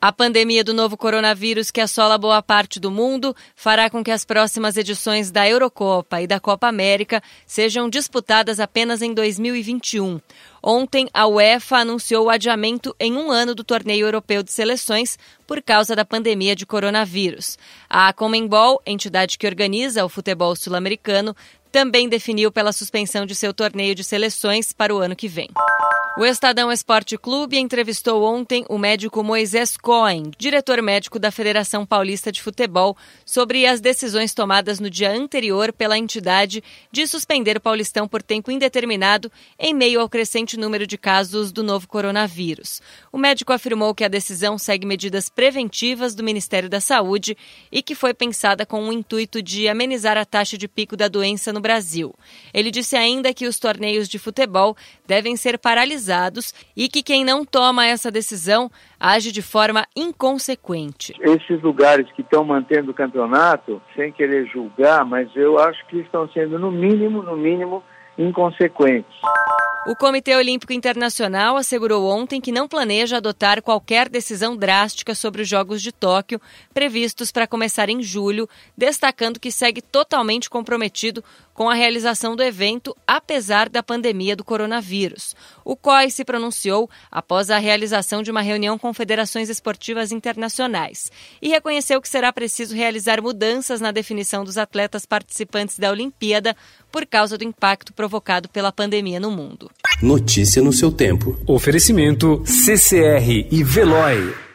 A pandemia do novo coronavírus que assola boa parte do mundo fará com que as próximas edições da Eurocopa e da Copa América sejam disputadas apenas em 2021. Ontem, a UEFA anunciou o adiamento em um ano do torneio europeu de seleções por causa da pandemia de coronavírus. A Comembol, entidade que organiza o futebol sul-americano, também definiu pela suspensão de seu torneio de seleções para o ano que vem. O Estadão Esporte Clube entrevistou ontem o médico Moisés Cohen, diretor médico da Federação Paulista de Futebol, sobre as decisões tomadas no dia anterior pela entidade de suspender o Paulistão por tempo indeterminado em meio ao crescente número de casos do novo coronavírus. O médico afirmou que a decisão segue medidas preventivas do Ministério da Saúde e que foi pensada com o intuito de amenizar a taxa de pico da doença no Brasil. Ele disse ainda que os torneios de futebol devem ser paralisados e que quem não toma essa decisão age de forma inconsequente. Esses lugares que estão mantendo o campeonato, sem querer julgar, mas eu acho que estão sendo, no mínimo, no mínimo, inconsequentes. O Comitê Olímpico Internacional assegurou ontem que não planeja adotar qualquer decisão drástica sobre os Jogos de Tóquio, previstos para começar em julho, destacando que segue totalmente comprometido com a realização do evento, apesar da pandemia do coronavírus. O COI se pronunciou após a realização de uma reunião com federações esportivas internacionais e reconheceu que será preciso realizar mudanças na definição dos atletas participantes da Olimpíada por causa do impacto provocado pela pandemia no mundo. Notícia no seu tempo. Oferecimento CCR e Veloy.